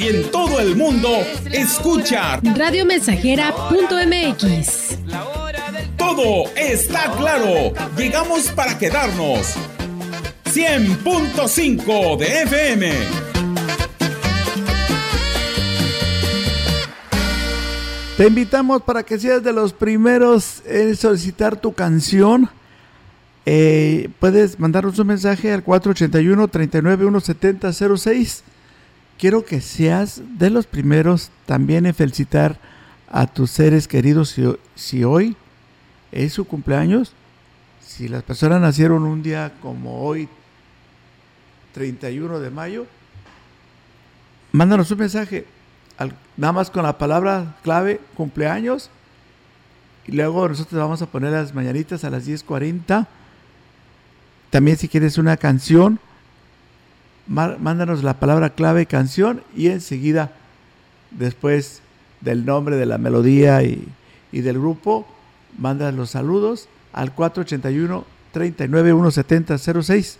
Y en todo el mundo, escucha radiomensajera.mx. Todo está claro. Llegamos para quedarnos. 100.5 de FM. Te invitamos para que seas de los primeros en solicitar tu canción eh, puedes mandarnos un mensaje al 481-391-7006. Quiero que seas de los primeros también en felicitar a tus seres queridos si, hoy es su cumpleaños. Si las personas nacieron un día como hoy, 31 de mayo, mándanos un mensaje, nada más con la palabra clave cumpleaños. Y luego nosotros vamos a poner las mañanitas a las 10.40 también si quieres una canción, mándanos la palabra clave canción y enseguida, después del nombre de la melodía y, del grupo, mandas los saludos al 481 3917006.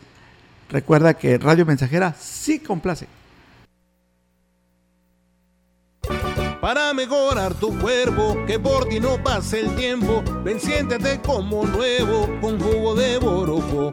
Recuerda que Radio Mensajera sí complace. Para mejorar tu cuerpo, que por ti no pase el tiempo, ven siéntete como nuevo con jugo de borojo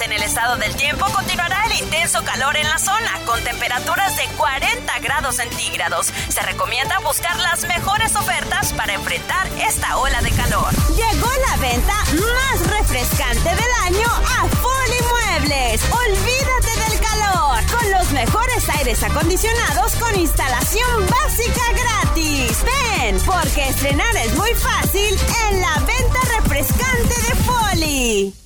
en el estado del tiempo continuará el intenso calor en la zona, con temperaturas de 40 grados centígrados. Se recomienda buscar las mejores ofertas para enfrentar esta ola de calor. Llegó la venta más refrescante del año a Foli Muebles. Olvídate del calor, con los mejores aires acondicionados con instalación básica gratis. Ven, porque estrenar es muy fácil en la venta refrescante de Foli.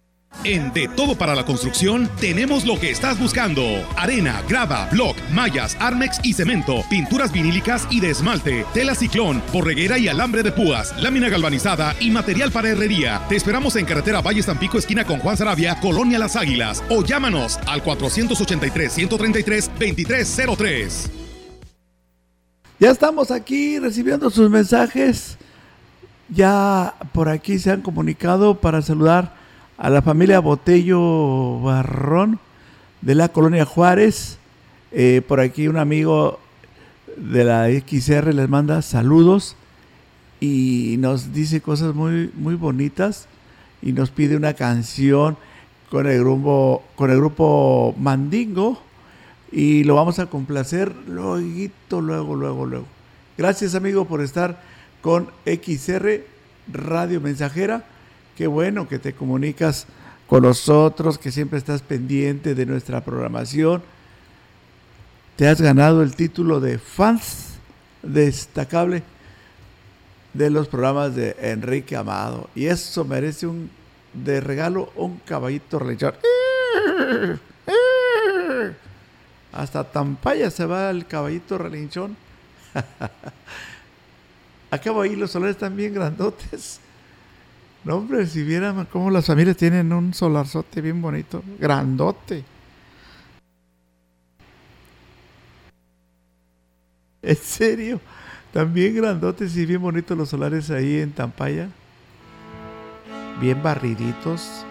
En De Todo para la Construcción tenemos lo que estás buscando. Arena, grava, block, mallas, armex y cemento, pinturas vinílicas y de esmalte, tela ciclón, borreguera y alambre de púas, lámina galvanizada y material para herrería. Te esperamos en carretera Valle Tampico esquina con Juan Sarabia, Colonia Las Águilas o llámanos al 483 133 2303. Ya estamos aquí recibiendo sus mensajes. Ya por aquí se han comunicado para saludar a la familia Botello Barrón de la colonia Juárez. Eh, por aquí un amigo de la XR les manda saludos y nos dice cosas muy, muy bonitas y nos pide una canción con el grupo, con el grupo Mandingo y lo vamos a complacer luego, luego, luego, luego. Gracias amigo por estar con XR Radio Mensajera Qué bueno que te comunicas con nosotros, que siempre estás pendiente de nuestra programación. Te has ganado el título de fans destacable de los programas de Enrique Amado. Y eso merece un de regalo un caballito relinchón. Hasta Tampaya se va el caballito relinchón. Acabo ahí, los solares están bien grandotes. No, hombre, si vieran cómo las familias tienen un solarzote bien bonito, grandote. ¿En serio? También grandotes y bien bonitos los solares ahí en Tampaya. Bien barriditos.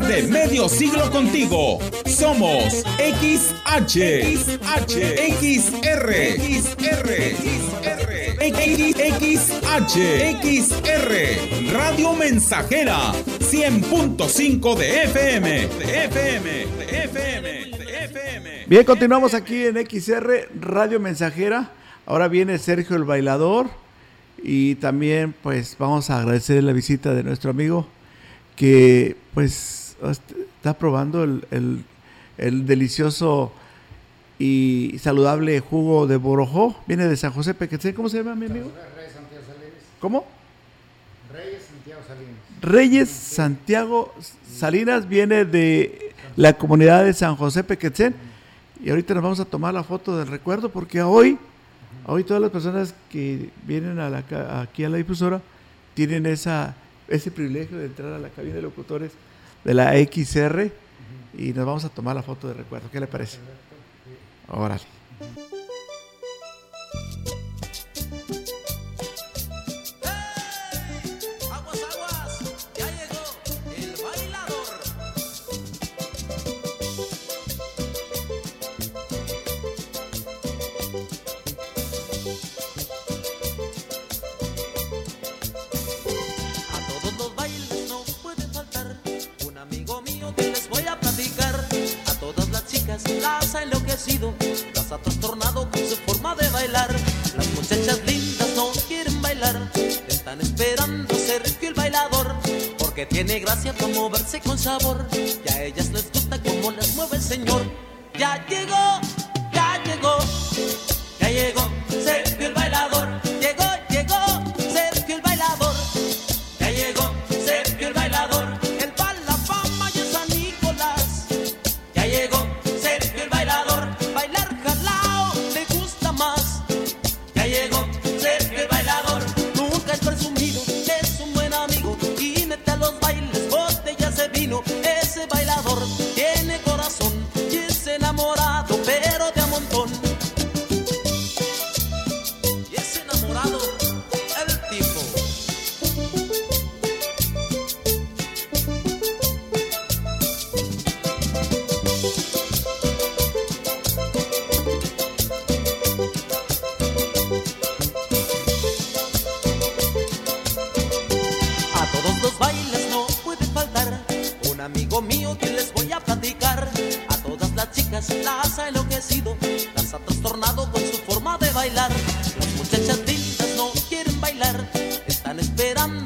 De medio siglo contigo. Somos XH, XH, XR, XR, XH, XR, Radio Mensajera, 100.5 de FM, de FM, FM, de FM. Bien, continuamos aquí en XR Radio Mensajera. Ahora viene Sergio el Bailador y también pues vamos a agradecer la visita de nuestro amigo que pues está probando el, el- el delicioso y saludable jugo de borojó. Viene de San José Pequetzé. ¿Cómo se llama mi amigo? ¿Cómo? Reyes Santiago Salinas. Reyes Santiago Salinas viene de la comunidad de San José Pequetzén y ahorita nos vamos a tomar la foto del recuerdo porque hoy, hoy todas las personas que vienen a la, ca- aquí a la difusora tienen esa, ese privilegio de entrar a la cabina de locutores de la XR y nos vamos a tomar la foto de recuerdo. ¿Qué le parece? Órale. Tiene gracia para moverse con sabor. Y a ellas les gusta cómo las mueve el señor. Ya llegó,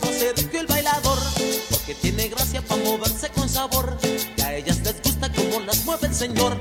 Sergio el bailador, porque tiene gracia para moverse con sabor. Y a ellas les gusta como las mueve el señor.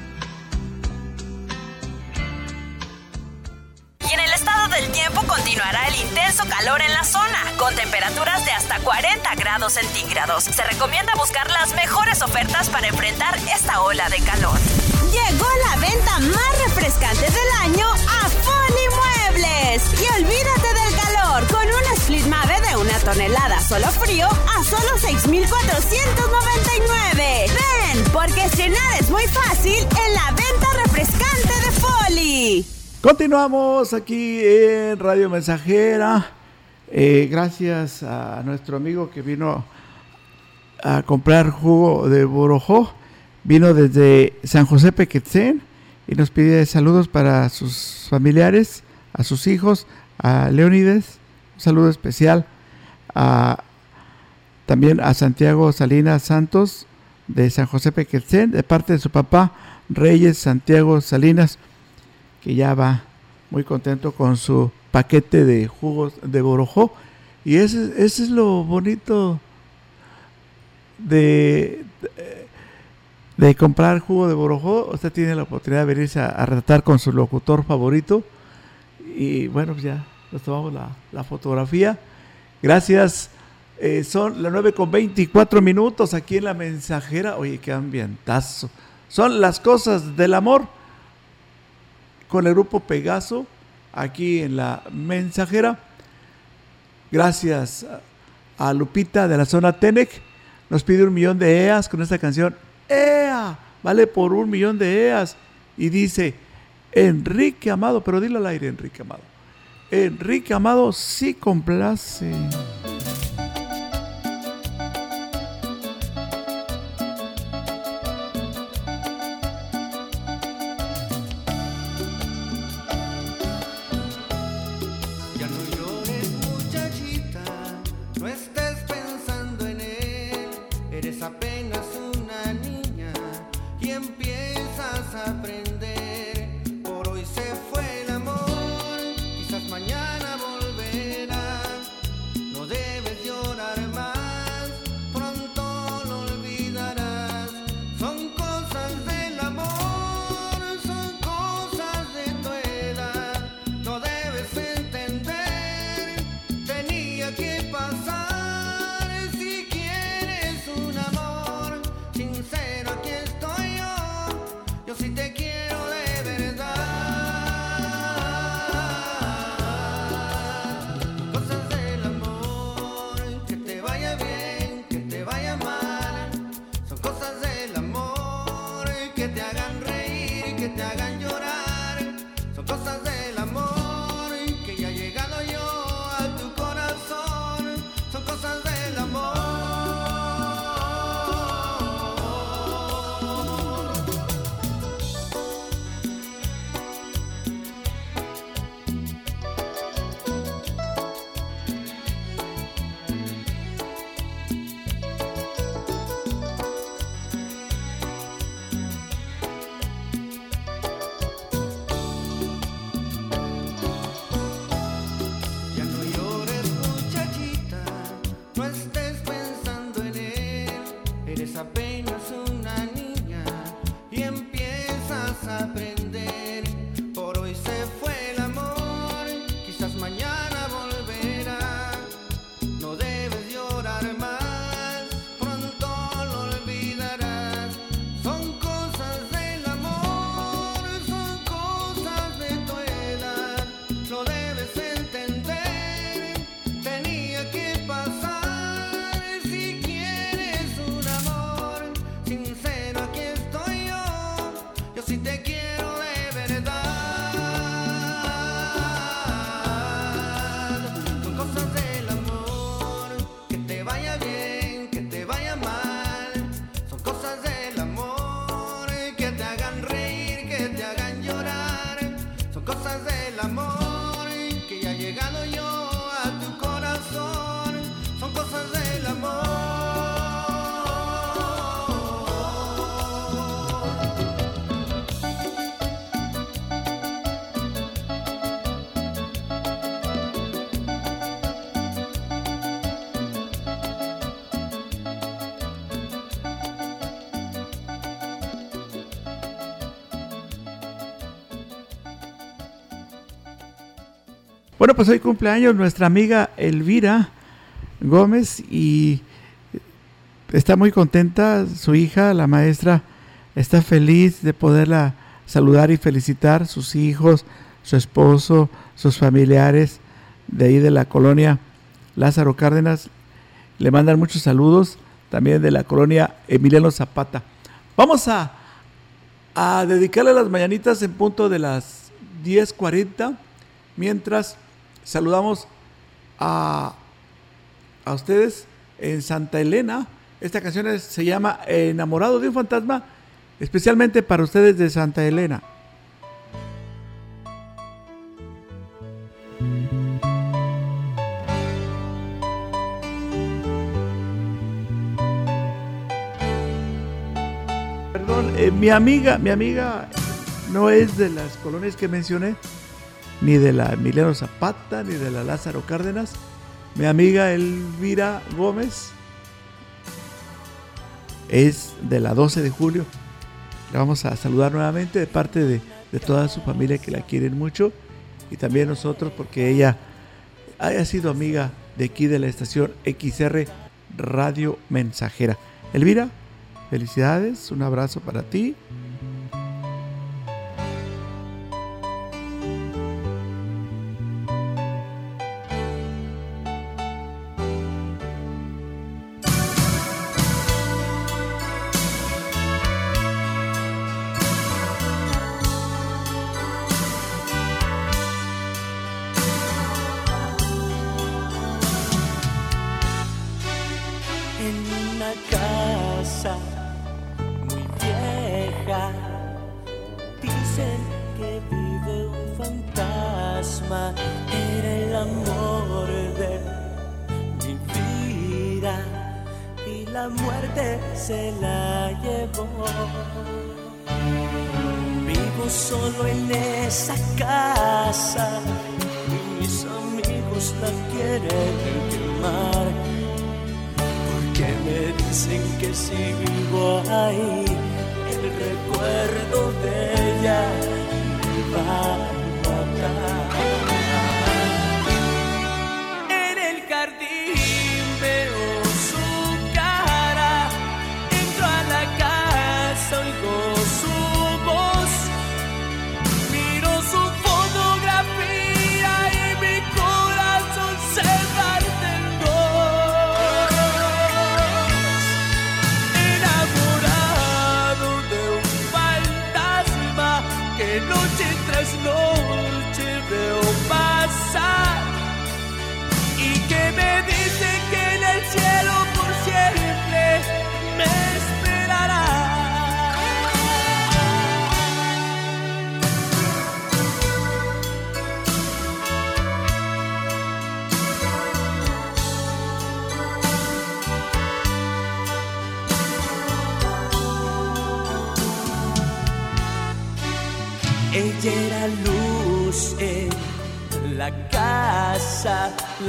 Continuará el intenso calor en la zona, con temperaturas de hasta 40 grados centígrados. Se recomienda buscar las mejores ofertas para enfrentar esta ola de calor. Llegó la venta más refrescante del año a Foli Muebles. Y olvídate del calor con un split mave de una tonelada solo frío a solo 6,499. Ven, porque estrenar es muy fácil en la venta refrescante de Foli. Continuamos aquí en Radio Mensajera. Eh, gracias a nuestro amigo que vino a comprar jugo de Borojó. Vino desde San José Pequetzén y nos pide saludos para sus familiares, a sus hijos, a Leónides. Un saludo especial también a Santiago Salinas Santos de San José Pequetzén, de parte de su papá Reyes Santiago Salinas que ya va muy contento con su paquete de jugos de borojó. Y ese, ese es lo bonito de, de, comprar jugo de borojó. Usted tiene la oportunidad de venirse a, a con su locutor favorito. Y bueno, pues ya nos tomamos la, la fotografía. Gracias. Eh, son las 9 con 24 minutos aquí en la mensajera. Oye, qué ambientazo. Son las cosas del amor con el grupo Pegaso aquí en la mensajera. Gracias a Lupita de la zona Tenec. Nos pide un millón de EAS con esta canción. ¡EA! Vale por un millón de EAS. Y dice, Enrique Amado, pero dile al aire, Enrique Amado. Enrique Amado sí complace. Bueno, pues hoy cumpleaños nuestra amiga Elvira Gómez y está muy contenta. Su hija, la maestra, está feliz de poderla saludar y felicitar. Sus hijos, su esposo, sus familiares de ahí de la colonia Lázaro Cárdenas le mandan muchos saludos. También de la colonia Emiliano Zapata. Vamos a, a dedicarle las mañanitas en punto de las 10.40. Mientras saludamos a, a ustedes en Santa Elena. Esta canción es- se llama Enamorado de un fantasma, especialmente para ustedes de Santa Elena. Perdón, eh, mi amiga, mi amiga no es de las colonias que mencioné, ni de la Emiliano Zapata, ni de la Lázaro Cárdenas. Mi amiga Elvira Gómez es de la 12 de julio. La vamos a saludar nuevamente de parte de, de toda su familia que la quieren mucho y también nosotros porque ella haya sido amiga de aquí de la estación XR Radio Mensajera. Elvira, felicidades, un abrazo para ti.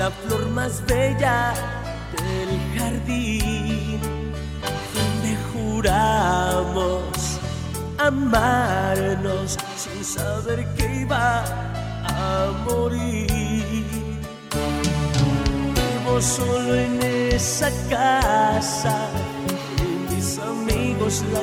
La flor más bella del jardín, donde juramos amarnos sin saber que iba a morir. Vivo solo en esa casa y mis amigos la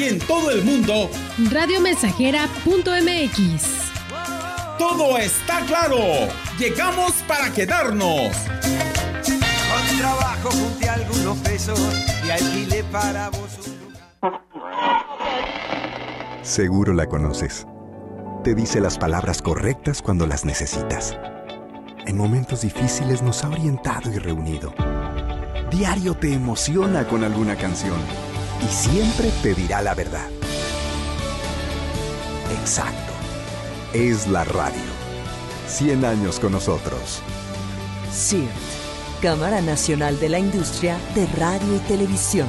Y en todo el mundo, Radiomensajera.mx. todo está claro. Llegamos para quedarnos. Con trabajo junté algunos pesos y alquilé para vos un Seguro la conoces. Te dice las palabras correctas cuando las necesitas. En momentos difíciles nos ha orientado y reunido. Diario te emociona con alguna canción y siempre te dirá la verdad. Exacto. Es la radio. 100 años con nosotros. CIRT, Cámara Nacional de la Industria de Radio y Televisión.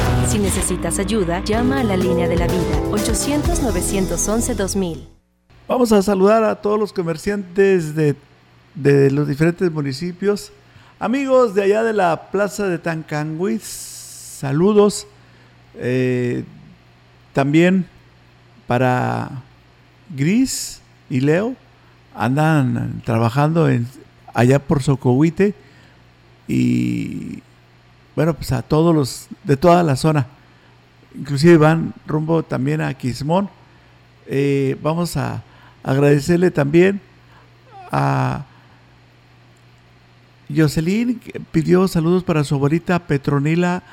Si necesitas ayuda, llama a la línea de la vida 800-911-2000. Vamos a saludar a todos los comerciantes de, de los diferentes municipios. Amigos de allá de la plaza de Tancanguis, saludos. Eh, también para Gris y Leo, andan trabajando allá por Socohuite y bueno, pues a todos los de toda la zona. Inclusive van rumbo también a Quismón. Eh, vamos a agradecerle también a Jocelyn, que pidió saludos para su abuelita Petronila.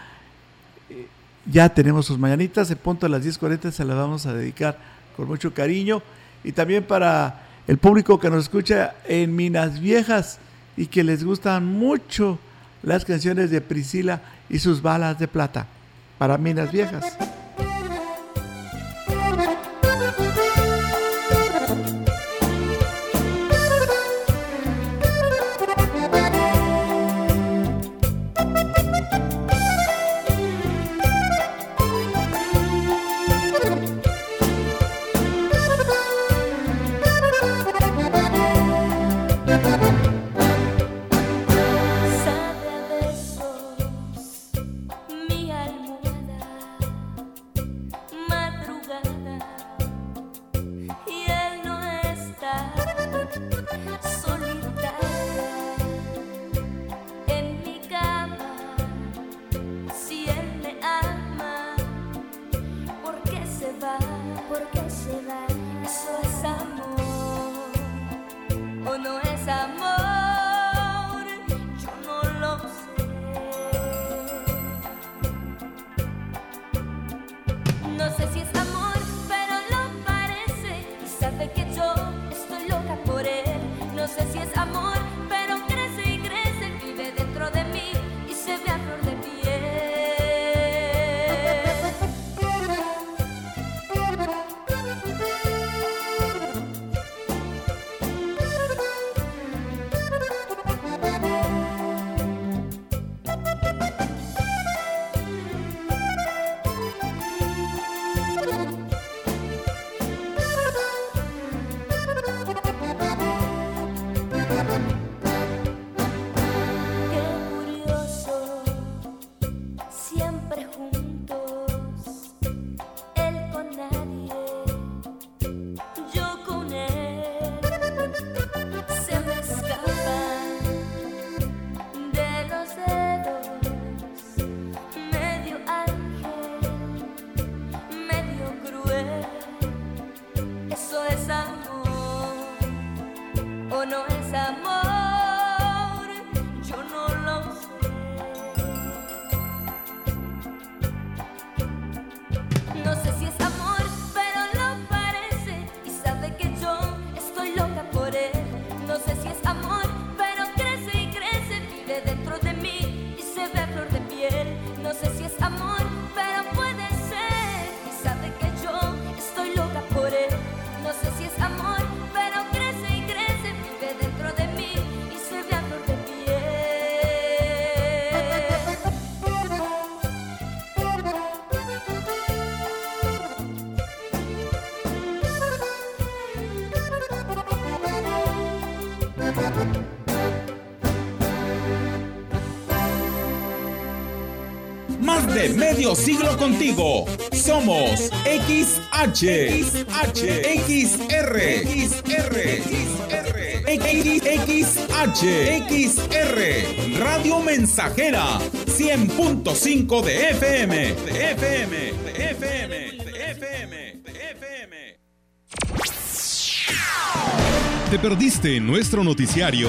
Eh, Ya tenemos sus mañanitas, en punto a las 10.40 se las vamos a dedicar con mucho cariño. Y también para el público que nos escucha en Minas Viejas y que les gustan mucho las canciones de Priscila y sus balas de plata. Para Minas Viejas. Medio siglo contigo. Somos XH, XH, XR, XR, XR, XR, Radio Mensajera, 100.5 de FM, de FM, de FM, de FM, de FM. ¿Te perdiste nuestro noticiario?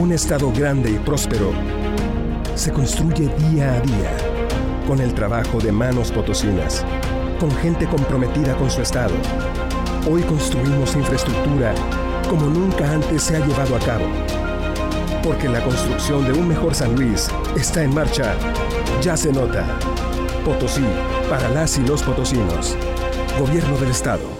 Un Estado grande y próspero se construye día a día con el trabajo de manos potosinas, con gente comprometida con su Estado. Hoy construimos infraestructura como nunca antes se ha llevado a cabo. Porque la construcción de un mejor San Luis está en marcha. Ya se nota. Potosí, para las y los potosinos. Gobierno del Estado.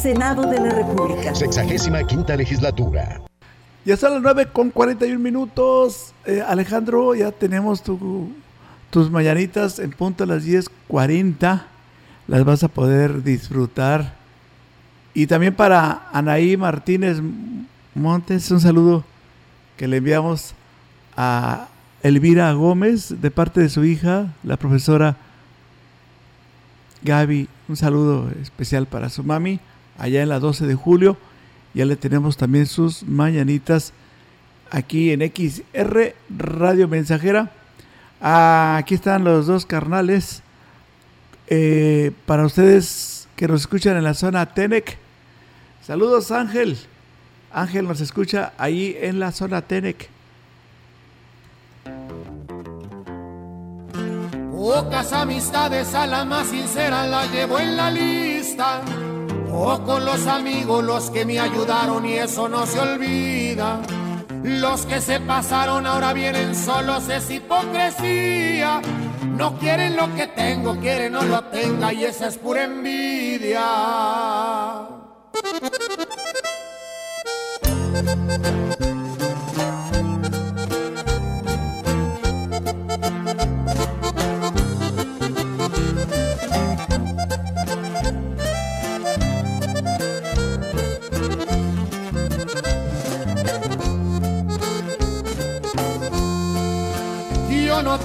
Senado de la República. Sexagésima quinta legislatura. Ya son las 9 con 41 minutos. Eh, Alejandro, ya tenemos tu, tus mañanitas en punto a las 10.40. Las vas a poder disfrutar. Y también para Anaí Martínez Montes, un saludo que le enviamos a Elvira Gómez de parte de su hija, la profesora Gaby. Un saludo especial para su mami allá en la 12 de julio. Ya le tenemos también sus mañanitas aquí en XR Radio Mensajera. Aquí están los dos carnales. Eh, para ustedes que nos escuchan en la zona Tenec. Saludos Ángel. Ángel nos escucha ahí en la zona Tenec. Pocas amistades a la más sincera la llevo en la lista o los amigos los que me ayudaron y eso no se olvida. Los que se pasaron ahora vienen solos, es hipocresía. No quieren lo que tengo, quieren no lo tenga y esa es pura envidia.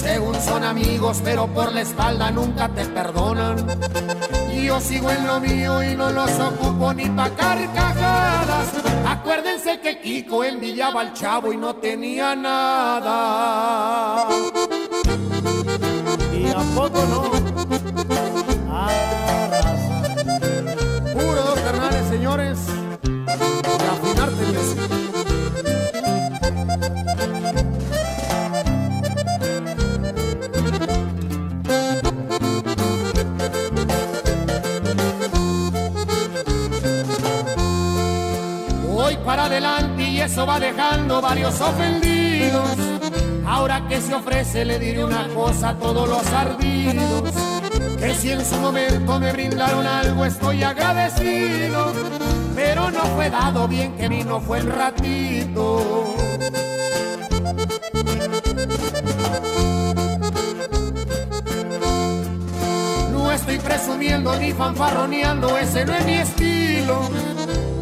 Según son amigos, pero por la espalda nunca te perdonan. Yo sigo en lo mío y no los ocupo ni pa' carcajadas. Acuérdense que Kiko envidiaba al chavo y no tenía nada. Y a poco no. y eso va dejando varios ofendidos. Ahora que se ofrece le diré una cosa a todos los ardidos, que si en su momento me brindaron algo estoy agradecido, pero no fue dado bien que vino fue el ratito. No estoy presumiendo ni fanfarroneando, ese no es mi estilo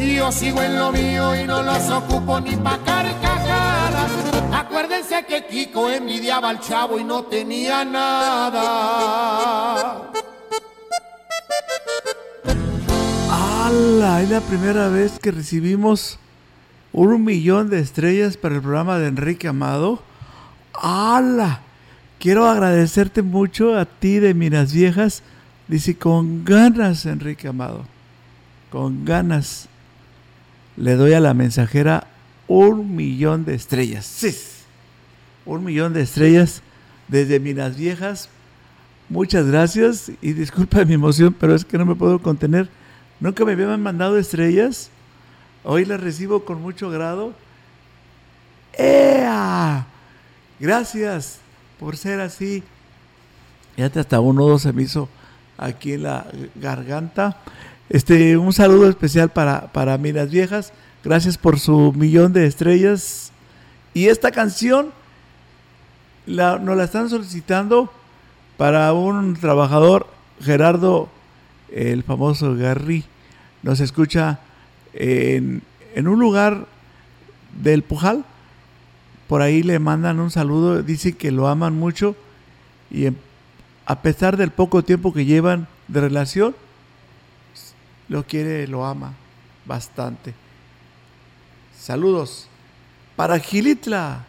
Y yo sigo en lo mío y no los ocupo ni pa' carcajadas. Acuérdense que Kiko envidiaba al chavo y no tenía nada. ¡Hala! Es la primera vez que recibimos un millón de estrellas para el programa de Enrique Amado. ¡Hala! Quiero agradecerte mucho a ti de Minas Viejas. Dice, con ganas, Enrique Amado. Con ganas. Le doy a la mensajera un millón de estrellas. Sí. Un millón de estrellas desde Minas Viejas. Muchas gracias y disculpa mi emoción, pero es que no me puedo contener. Nunca me habían mandado estrellas. Hoy las recibo con mucho grado. ¡Ea! Gracias por ser así. Fíjate, hasta uno o dos se me hizo aquí en la garganta. Este, un saludo especial para, para Minas Viejas. Gracias por su millón de estrellas. Y esta canción la, nos la están solicitando para un trabajador, Gerardo, el famoso Garry. Nos escucha en, en un lugar del Pujal. Por ahí le mandan un saludo, dice que lo aman mucho y a pesar del poco tiempo que llevan de relación, lo quiere, lo ama bastante. Saludos para Gilitla.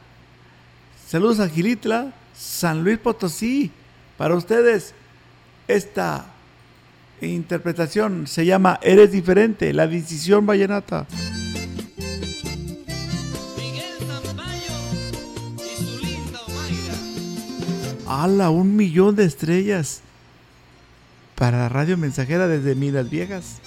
Saludos a Gilitla, San Luis Potosí. Para ustedes, esta interpretación se llama Eres diferente, la decisión vallenata. ¡Hala! Un millón de estrellas para Radio Mensajera desde Minas Viejas.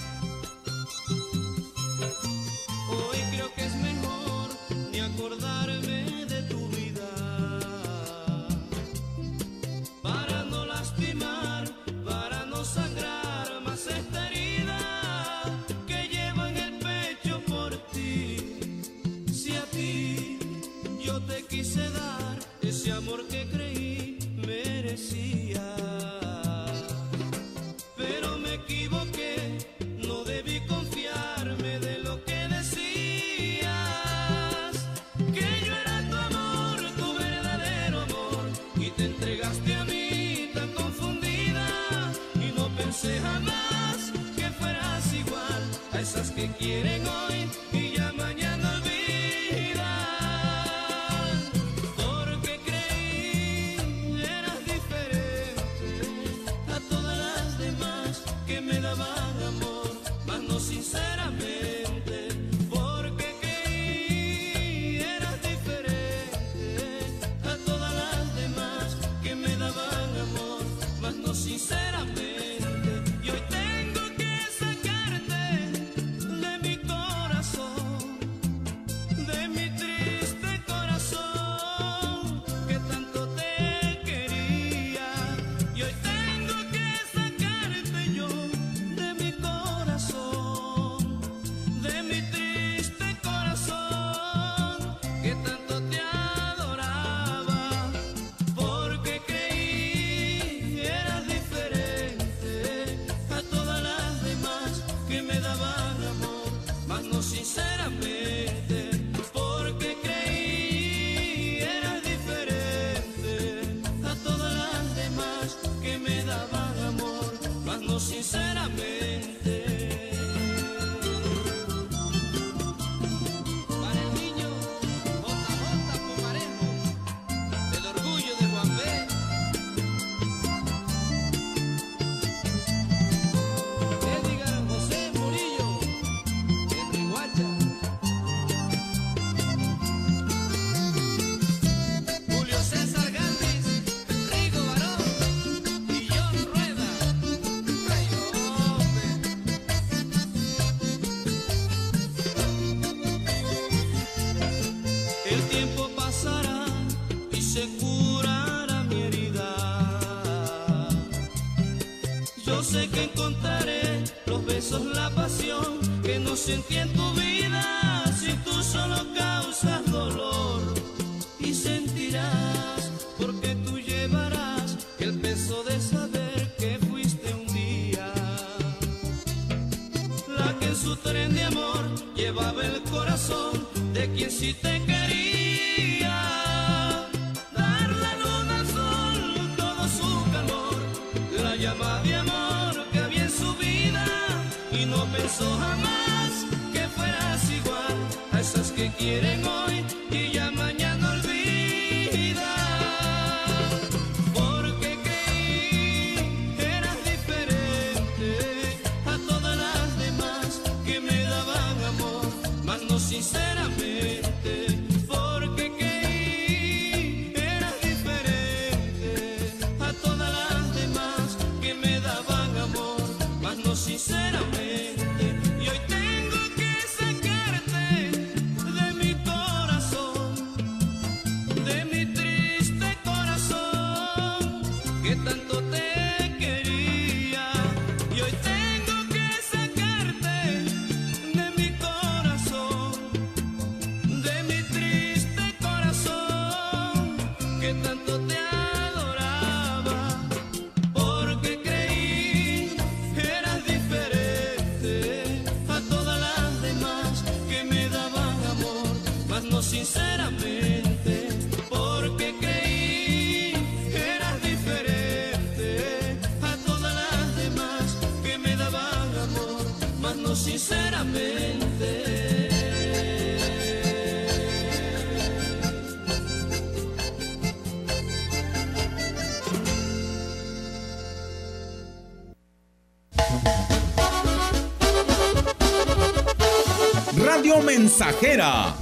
La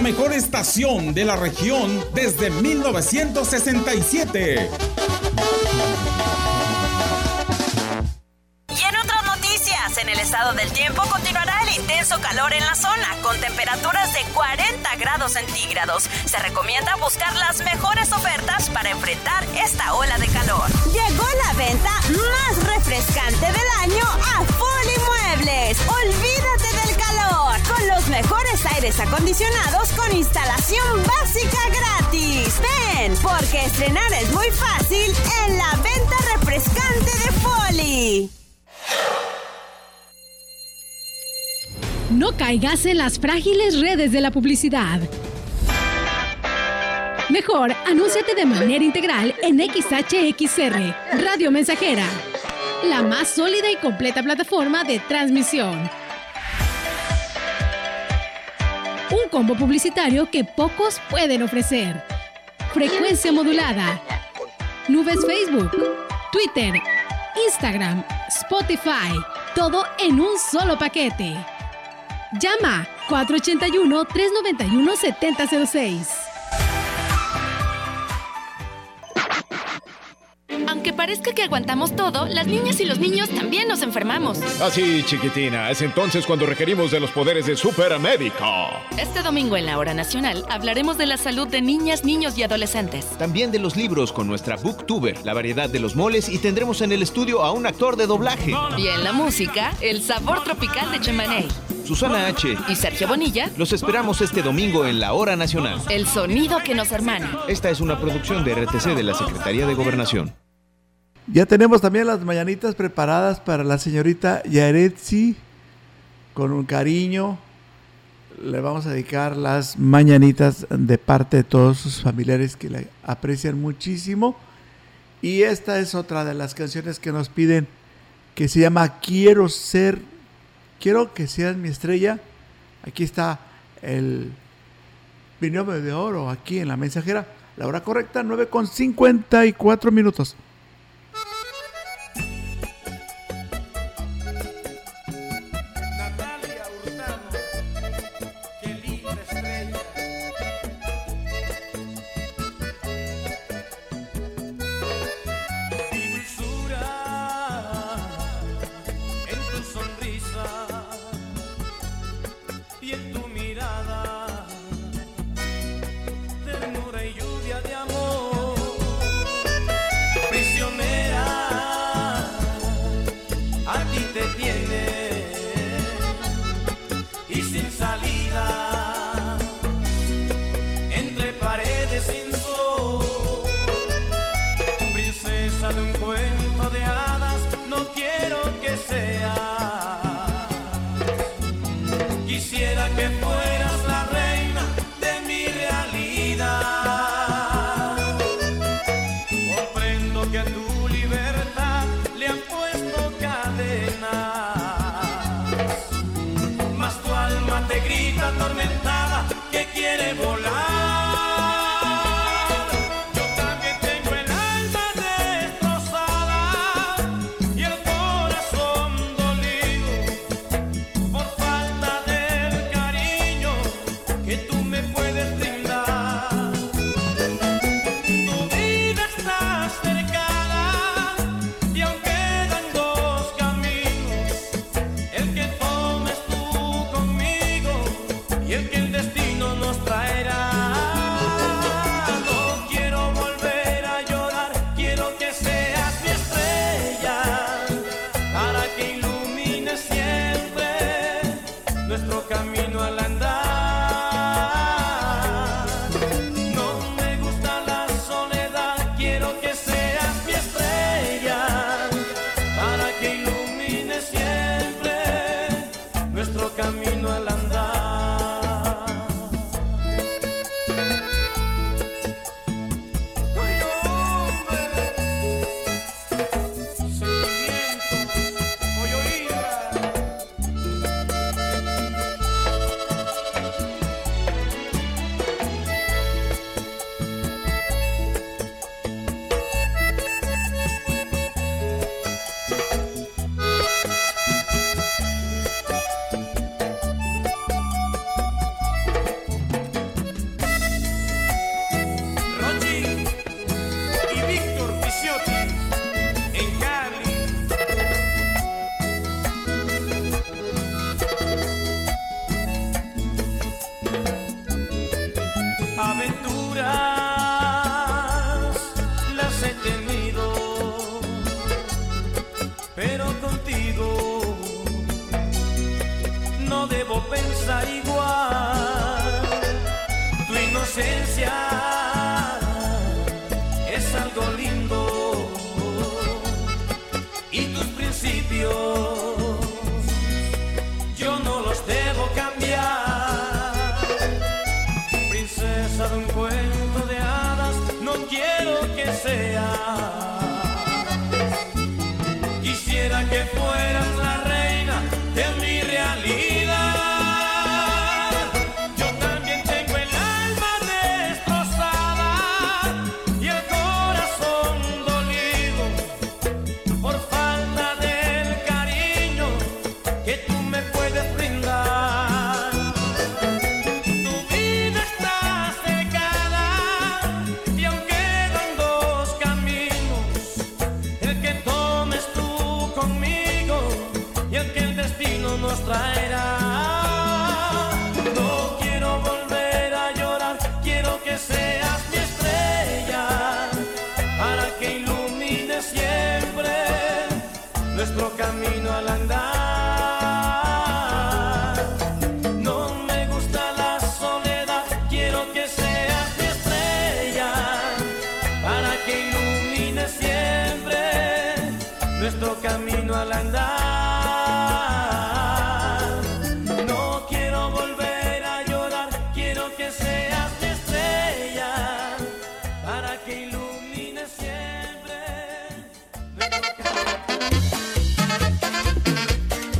mejor estación de la región desde 1967. Y en otras noticias, en el estado del tiempo continuará el intenso calor en la zona, con temperaturas de 40 grados centígrados. Se recomienda buscar acondicionados con instalación básica gratis. Ven, porque estrenar es muy fácil en la venta refrescante de Foli. No caigas en las frágiles redes de la publicidad. Mejor, anúnciate de manera integral en XHXR, Radio Mensajera, la más sólida y completa plataforma de transmisión. Un combo publicitario que pocos pueden ofrecer. Frecuencia modulada. Nubes Facebook, Twitter, Instagram, Spotify. Todo en un solo paquete. Llama 481-391-7006. Aunque parezca que aguantamos todo, las niñas y los niños también nos enfermamos. Así, chiquitina, es entonces cuando requerimos de los poderes de Superamérica. Este domingo en la Hora Nacional hablaremos de la salud de niñas, niños y adolescentes. También de los libros con nuestra booktuber, la variedad de los moles y tendremos en el estudio a un actor de doblaje. Y en la música, el sabor tropical de Chemaney. Susana H. Y Sergio Bonilla. Los esperamos este domingo en la Hora Nacional. El sonido que nos hermana. Esta es una producción de RTC de la Secretaría de Gobernación. Ya tenemos también las mañanitas preparadas para la señorita Yaretsi. Con un cariño le vamos a dedicar las mañanitas de parte de todos sus familiares que la aprecian muchísimo. Y esta es otra de las canciones que nos piden que se llama Quiero ser, quiero que seas mi estrella. Aquí está el binomio de oro aquí en la mensajera. La hora correcta, 9 con 54 minutos.